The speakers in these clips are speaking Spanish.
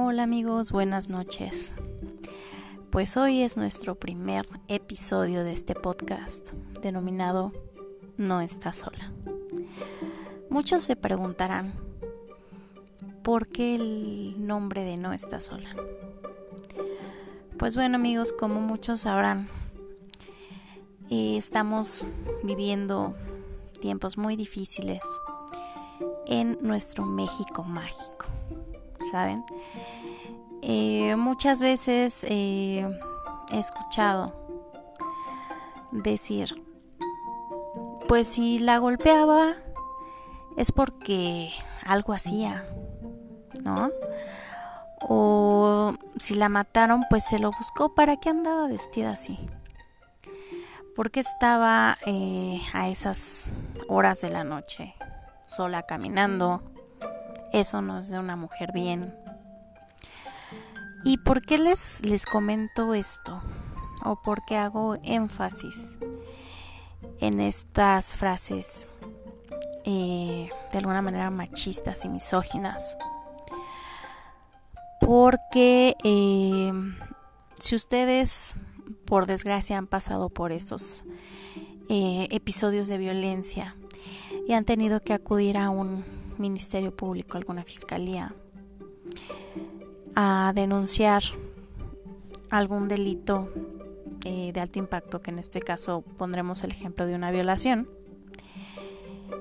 Hola amigos, buenas noches. Pues hoy es nuestro primer episodio de este podcast denominado No está sola. Muchos se preguntarán, ¿por qué el nombre de No está sola? Pues bueno amigos, como muchos sabrán, eh, estamos viviendo tiempos muy difíciles en nuestro México mágico, ¿saben? Eh, muchas veces eh, he escuchado decir, pues si la golpeaba es porque algo hacía, ¿no? O si la mataron, pues se lo buscó. ¿Para qué andaba vestida así? ¿Por qué estaba eh, a esas horas de la noche sola caminando? Eso no es de una mujer bien. ¿Y por qué les, les comento esto? ¿O por qué hago énfasis en estas frases eh, de alguna manera machistas y misóginas? Porque eh, si ustedes, por desgracia, han pasado por estos eh, episodios de violencia y han tenido que acudir a un ministerio público, alguna fiscalía, a denunciar algún delito eh, de alto impacto, que en este caso pondremos el ejemplo de una violación,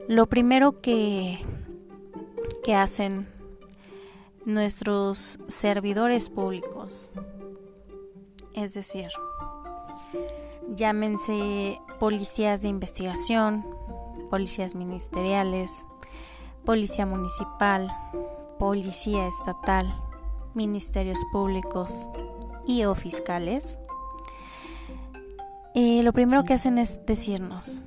lo primero que, que hacen nuestros servidores públicos, es decir, llámense policías de investigación, policías ministeriales, policía municipal, policía estatal, ministerios públicos y o fiscales, eh, lo primero que hacen es decirnos,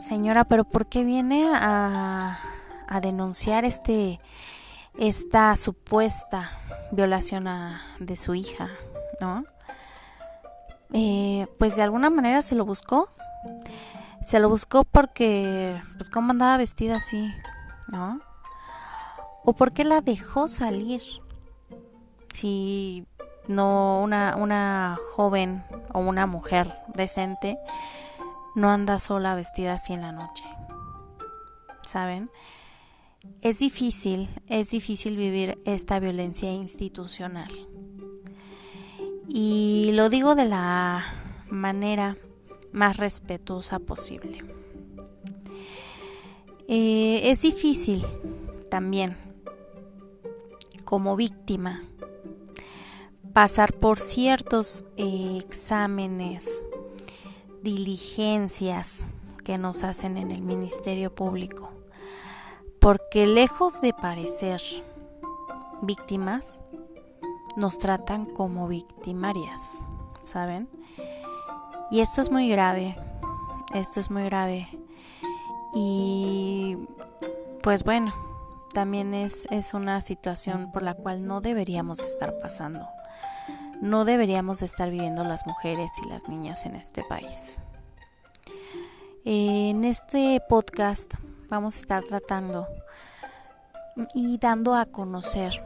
señora, pero ¿por qué viene a, a denunciar este, esta supuesta violación de su hija? ¿No? Eh, pues de alguna manera se lo buscó. Se lo buscó porque, pues, cómo andaba vestida así, ¿no? ¿O por qué la dejó salir? Si no una, una joven o una mujer decente no anda sola vestida así en la noche. ¿Saben? Es difícil, es difícil vivir esta violencia institucional. Y lo digo de la manera más respetuosa posible. Eh, es difícil también como víctima pasar por ciertos eh, exámenes, diligencias que nos hacen en el Ministerio Público, porque lejos de parecer víctimas, nos tratan como victimarias, ¿saben? Y esto es muy grave, esto es muy grave. Y pues bueno, también es, es una situación por la cual no deberíamos estar pasando. No deberíamos estar viviendo las mujeres y las niñas en este país. En este podcast vamos a estar tratando y dando a conocer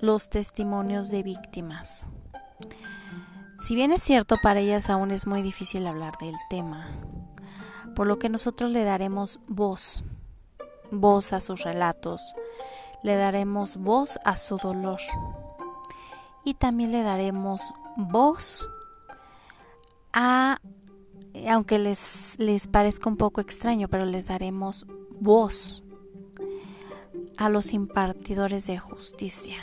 los testimonios de víctimas. Si bien es cierto, para ellas aún es muy difícil hablar del tema, por lo que nosotros le daremos voz voz a sus relatos, le daremos voz a su dolor y también le daremos voz a, aunque les, les parezca un poco extraño, pero les daremos voz a los impartidores de justicia.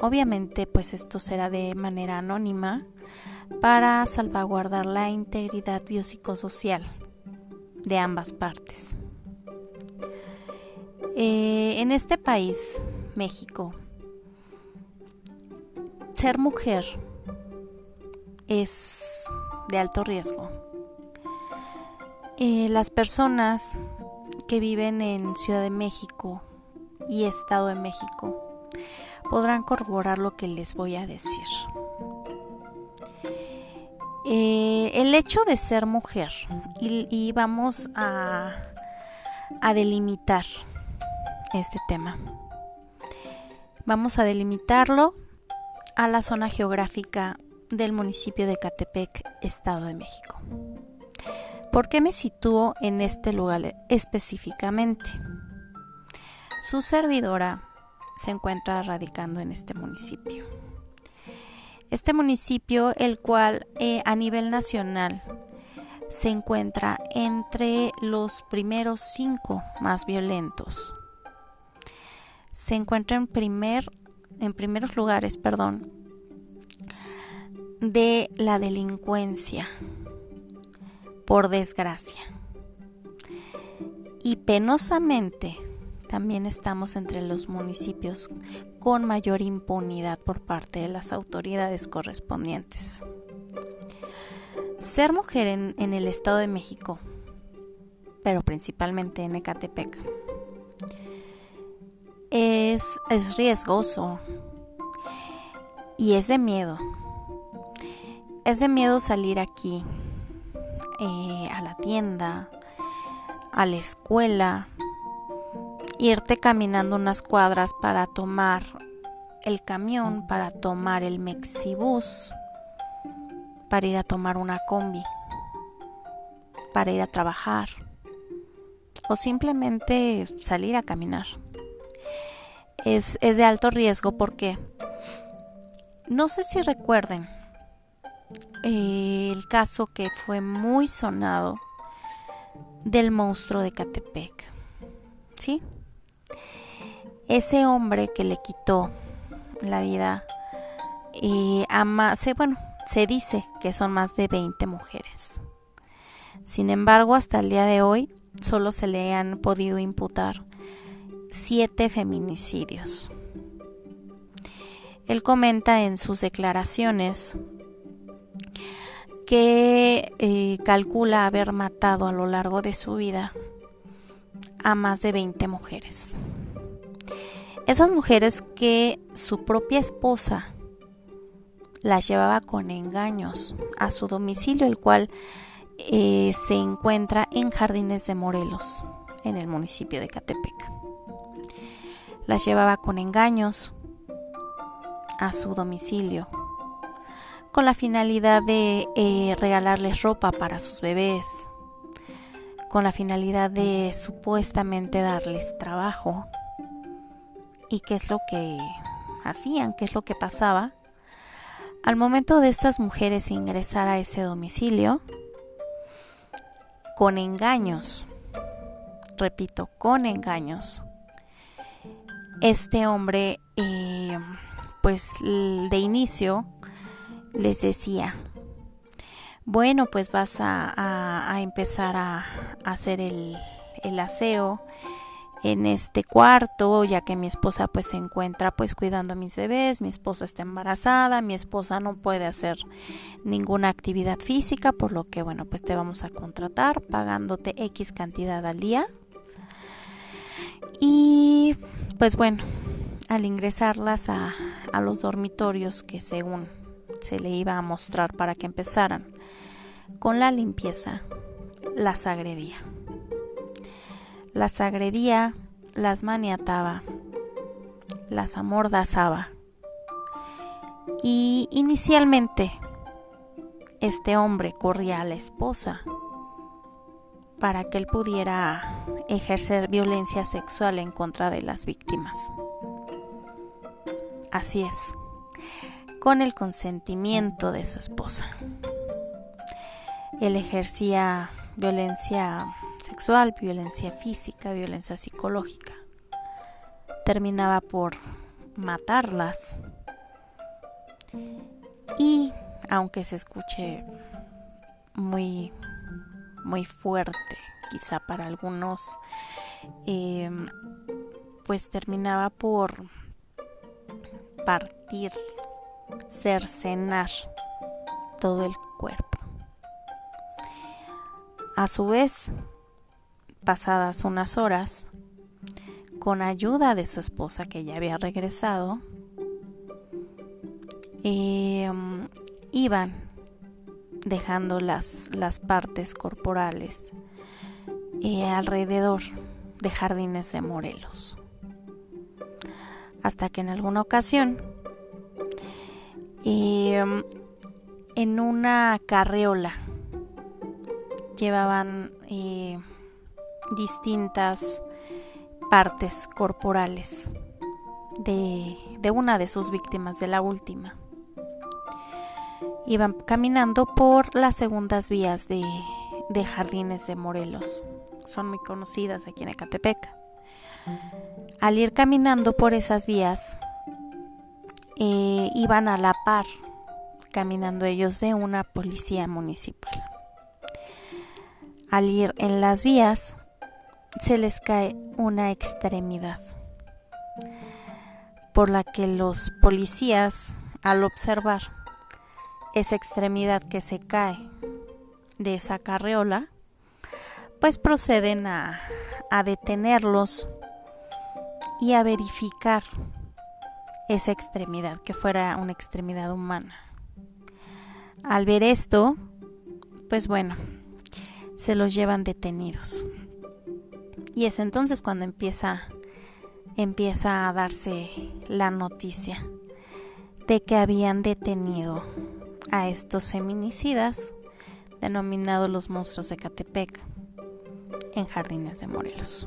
Obviamente, pues esto será de manera anónima para salvaguardar la integridad biopsicosocial de ambas partes. Eh, en este país, México, ser mujer es de alto riesgo. Eh, las personas que viven en Ciudad de México y Estado de México podrán corroborar lo que les voy a decir. Eh, el hecho de ser mujer, y, vamos a delimitar este tema. Vamos a delimitarlo a la zona geográfica del municipio de Catepec, Estado de México. ¿Por qué me sitúo en este lugar específicamente? Su servidora se encuentra radicando en este municipio. Este municipio, el cual eh, a nivel nacional se encuentra entre los primeros cinco más violentos. Se encuentra en primer en primeros lugares, perdón, de la delincuencia, por desgracia. Y penosamente también estamos entre los municipios con mayor impunidad por parte de las autoridades correspondientes. Ser mujer en, el Estado de México, pero principalmente en Ecatepec, es, es riesgoso y es de miedo. Es de miedo salir aquí, eh, a la tienda, a la escuela, irte caminando unas cuadras para tomar el camión, para tomar el Mexibus, para ir a tomar una combi, para ir a trabajar o simplemente salir a caminar es, de alto riesgo porque no sé si recuerden el caso que fue muy sonado del monstruo de Catepec. ¿Sí? Ese hombre que le quitó la vida y ama, se, bueno, se dice que son más de 20 mujeres. Sin embargo, hasta el día de hoy solo se le han podido imputar siete feminicidios. Él comenta en sus declaraciones que eh, calcula haber matado a lo largo de su vida a más de 20 mujeres. Esas mujeres que su propia esposa las llevaba con engaños a su domicilio, el cual eh, se encuentra en Jardines de Morelos, en el municipio de Catepec las llevaba con engaños a su domicilio, con la finalidad de eh, regalarles ropa para sus bebés, con la finalidad de supuestamente darles trabajo. ¿Y qué es lo que hacían? ¿Qué es lo que pasaba? Al momento de estas mujeres ingresar a ese domicilio, con engaños, repito, con engaños, este hombre, eh, pues de inicio, les decía, bueno, pues vas a, empezar a, hacer el, aseo en este cuarto, ya que mi esposa pues se encuentra pues cuidando a mis bebés, mi esposa está embarazada, mi esposa no puede hacer ninguna actividad física, por lo que bueno, pues te vamos a contratar pagándote X cantidad al día. Y pues bueno, al ingresarlas a, los dormitorios que según se le iba a mostrar para que empezaran con la limpieza, las agredía. Las agredía, las maniataba, las amordazaba. Y inicialmente este hombre corría a la esposa para que él pudiera ejercer violencia sexual en contra de las víctimas. Así es, con el consentimiento de su esposa. Él ejercía violencia sexual, violencia física, violencia psicológica. Terminaba por matarlas. Y aunque se escuche muy muy fuerte, quizá para algunos, em, pues terminaba por partir, cercenar todo el. A su vez, pasadas unas horas, con ayuda de su esposa que ya había regresado, em, iban dejando las, las partes corporales eh, alrededor de jardines de Morelos. hasta que en alguna ocasión em, en una carreola llevaban eh, distintas partes corporales de, una de sus víctimas, de la última. Iban caminando por las segundas vías de, de Jardines de Morelos. Son muy conocidas aquí en Ecatepec. Al ir caminando por esas vías, eh, iban a la par, caminando ellos de una policía municipal. Al ir en las vías, se les cae una extremidad, por la que los policías, al observar esa extremidad que se cae de esa carreola, pues proceden a, a detenerlos y a verificar esa extremidad, que fuera una extremidad humana. Al ver esto, pues bueno, se los llevan detenidos. Y es entonces cuando empieza empieza a darse la noticia de que habían detenido a estos feminicidas denominados los monstruos de Catepec en Jardines de Morelos.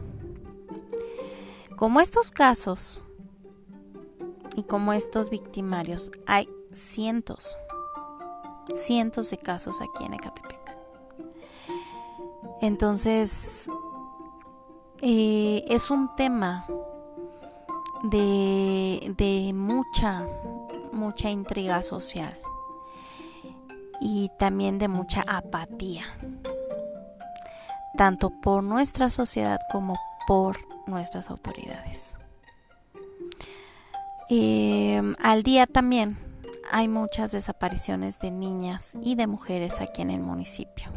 Como estos casos y como estos victimarios, hay cientos, cientos de casos aquí en Ecatepec. Entonces, eh, es un tema de, de mucha, mucha intriga social y también de mucha apatía, tanto por nuestra sociedad como por nuestras autoridades. Em, al día también hay muchas desapariciones de niñas y de mujeres aquí en el municipio,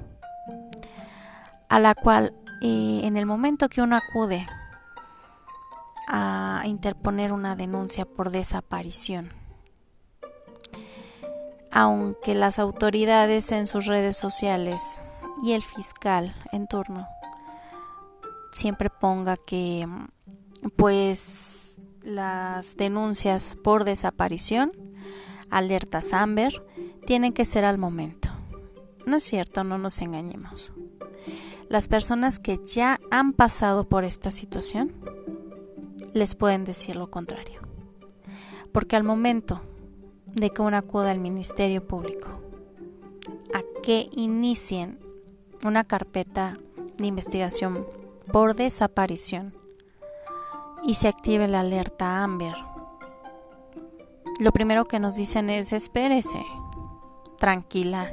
a la cual eh, en el momento que uno acude a interponer una denuncia por desaparición, aunque las autoridades en sus redes sociales y el fiscal en turno siempre ponga que pues las denuncias por desaparición, alertas Amber, tienen que ser al momento. No es cierto, no nos engañemos. Las personas que ya han pasado por esta situación les pueden decir lo contrario. Porque al momento de que uno acuda al Ministerio Público a que inicien una carpeta de investigación por desaparición y se active la alerta Amber. Lo primero que nos dicen es espérese, tranquila.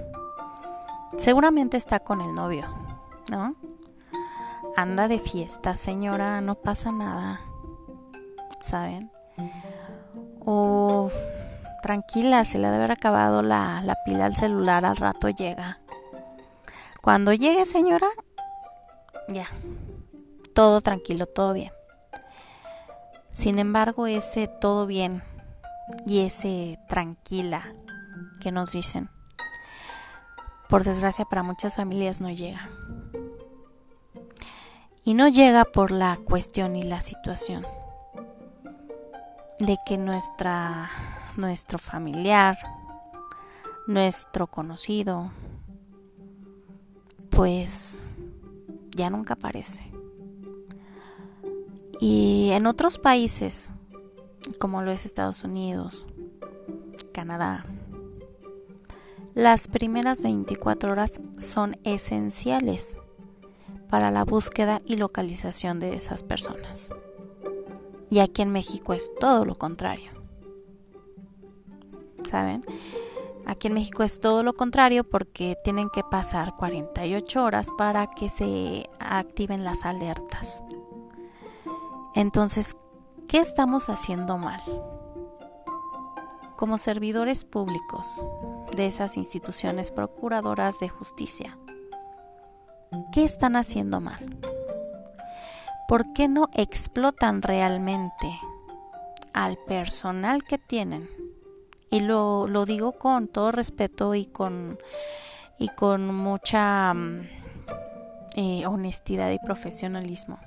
Seguramente está con el novio, ¿no? Anda de fiesta, señora, no pasa nada. ¿Saben? O tranquila, se le debe haber acabado la, la pila al celular, al rato llega. Cuando llegue, señora, ya, todo tranquilo, todo bien. Sin embargo, ese todo bien y ese tranquila que nos dicen, por desgracia para muchas familias no llega. Y no llega por la cuestión y la situación de que nuestra nuestro familiar, nuestro conocido, pues ya nunca aparece. Y en otros países, como lo es Estados Unidos, Canadá, las primeras 24 horas son esenciales para la búsqueda y localización de esas personas. Y aquí en México es todo lo contrario. ¿Saben? Aquí en México es todo lo contrario porque tienen que pasar 48 horas para que se activen las alertas. Entonces, ¿qué estamos haciendo mal? Como servidores públicos de esas instituciones procuradoras de justicia, ¿qué están haciendo mal? ¿Por qué no explotan realmente al personal que tienen? Y lo, lo digo con todo respeto y con, y con mucha mm, eh, honestidad y profesionalismo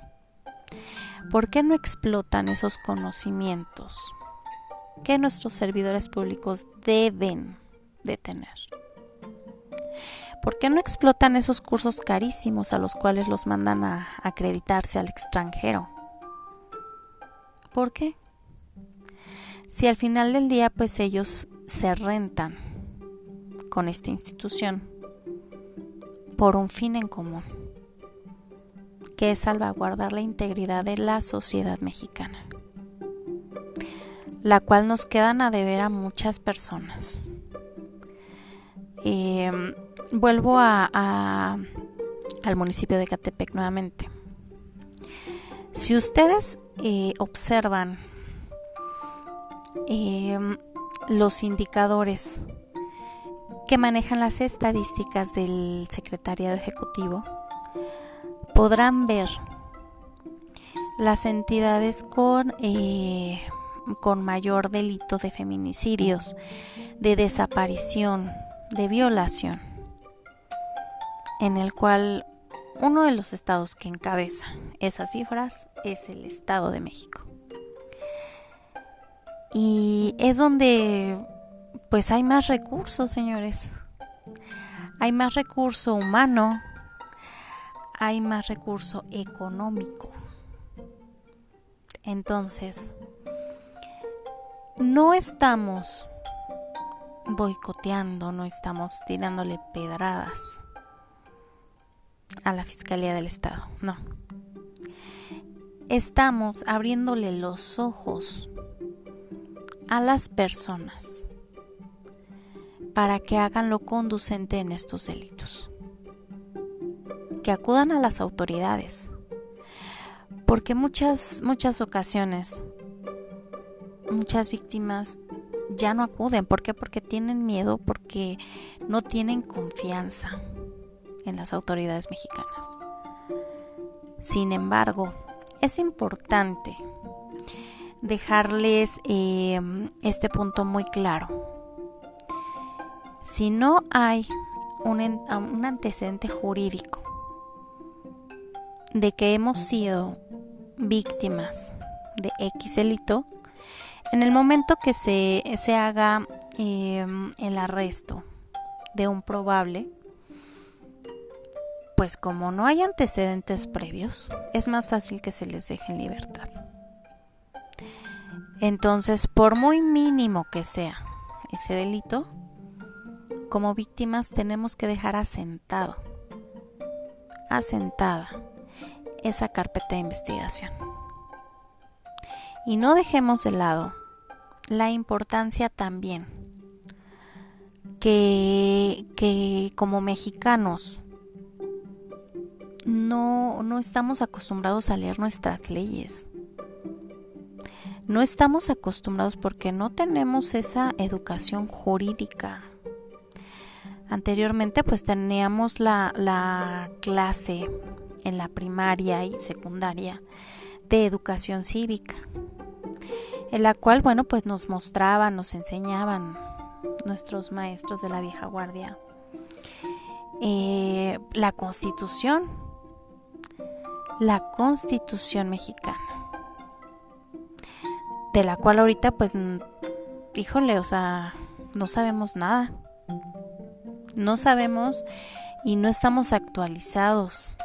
¿Por qué no explotan esos conocimientos que nuestros servidores públicos deben de tener? ¿Por qué no explotan esos cursos carísimos a los cuales los mandan a acreditarse al extranjero? ¿Por qué? Si al final del día pues ellos se rentan con esta institución por un fin en común, que es salvaguardar la integridad de la sociedad mexicana, la cual nos quedan a deber a muchas personas. Em, vuelvo a, al municipio de Catepec nuevamente. Si ustedes eh, observan em, los indicadores que manejan las estadísticas del Secretariado Ejecutivo, podrán ver las entidades con, eh, con mayor delito de feminicidios, de desaparición, de violación, en el cual uno de los estados que encabeza esas cifras es el Estado de México. Y es donde pues hay más recursos, señores. Hay más recurso humano, hay más recurso económico. Entonces, no estamos boicoteando, no estamos tirándole pedradas a la Fiscalía del Estado, no. Estamos abriéndole los ojos a las personas para que hagan lo conducente en estos delitos. Que acudan a las autoridades. Porque muchas, muchas ocasiones, muchas víctimas ya no acuden. ¿Por qué? Porque tienen miedo, porque no tienen confianza en las autoridades mexicanas. Sin embargo, es importante dejarles eh, este punto muy claro. Si no hay un, antecedente jurídico de que hemos sido víctimas de X delito, en el momento que se, se haga em, el arresto de un probable, pues como no hay antecedentes previos, es más fácil que se les deje en libertad. Entonces, por muy mínimo que sea ese delito, como víctimas tenemos que dejar asentado, asentada esa carpeta de investigación. Y no dejemos de lado la importancia también que, que como mexicanos no, no estamos acostumbrados a leer nuestras leyes no estamos acostumbrados porque no tenemos esa educación jurídica. Anteriormente pues teníamos la, la clase en la primaria y secundaria de educación cívica, en la cual bueno pues nos mostraban, nos enseñaban nuestros maestros de la vieja guardia eh, la constitución, la constitución mexicana de la cual ahorita pues híjole, o sea, no sabemos nada. No sabemos y no estamos actualizados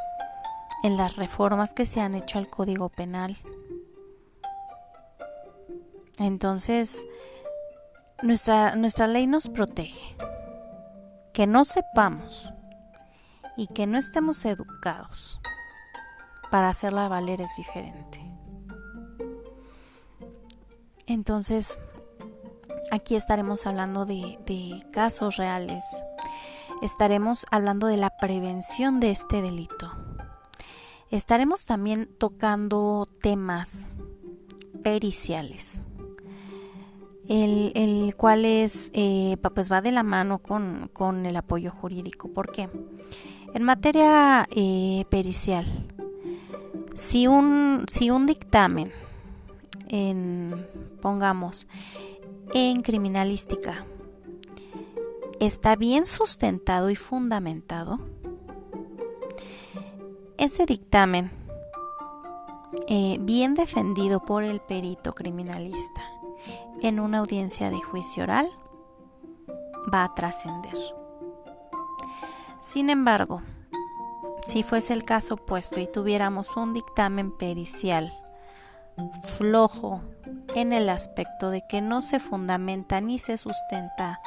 en las reformas que se han hecho al Código Penal. Entonces, nuestra, nuestra ley nos protege. Que no sepamos y que no estemos educados para hacerla valer es diferente. Entonces, aquí estaremos hablando de, casos reales. Estaremos hablando de la prevención de este delito. Estaremos también tocando temas periciales, el, cual es, eh, pues va de la mano con, el apoyo jurídico. ¿Por qué? En materia eh, pericial, si un, si un dictamen en, pongamos, en criminalística, está bien sustentado y fundamentado, ese dictamen eh, bien defendido por el perito criminalista en una audiencia de juicio oral, va a trascender. Sin embargo, si fuese el caso opuesto y tuviéramos un dictamen pericial flojo en el aspecto de que no se fundamenta ni se sustenta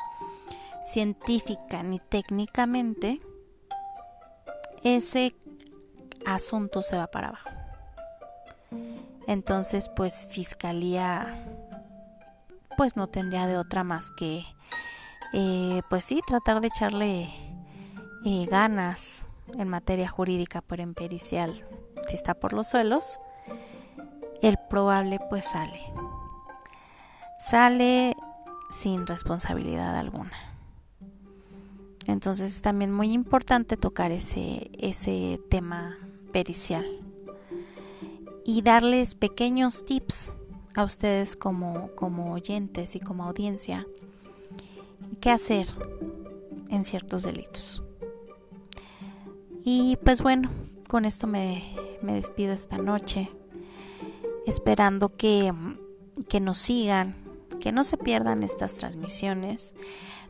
científica ni técnicamente, ese asunto se va para abajo. Entonces, pues Fiscalía pues no tendría de otra más que eh, pues sí, tratar de echarle eh, ganas en materia jurídica, en pericial, si está por los suelos, el probable pues sale. Sale sin responsabilidad alguna. Entonces es también muy importante tocar ese, ese tema pericial y darles pequeños tips a ustedes como, como oyentes y como audiencia qué hacer en ciertos delitos. Y pues bueno, con esto me, me despido esta noche, esperando que, que nos sigan, que no se pierdan estas transmisiones.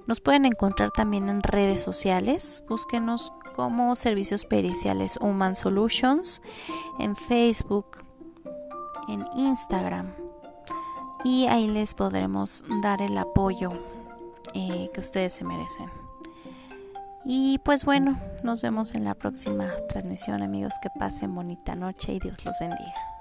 Nos pueden encontrar también en redes sociales, búsquenos como Servicios Periciales Human Solutions en Facebook, en Instagram y ahí les podremos dar el apoyo eh, que ustedes se merecen. Y pues bueno, nos vemos en la próxima transmisión amigos, que pasen bonita noche y Dios los bendiga.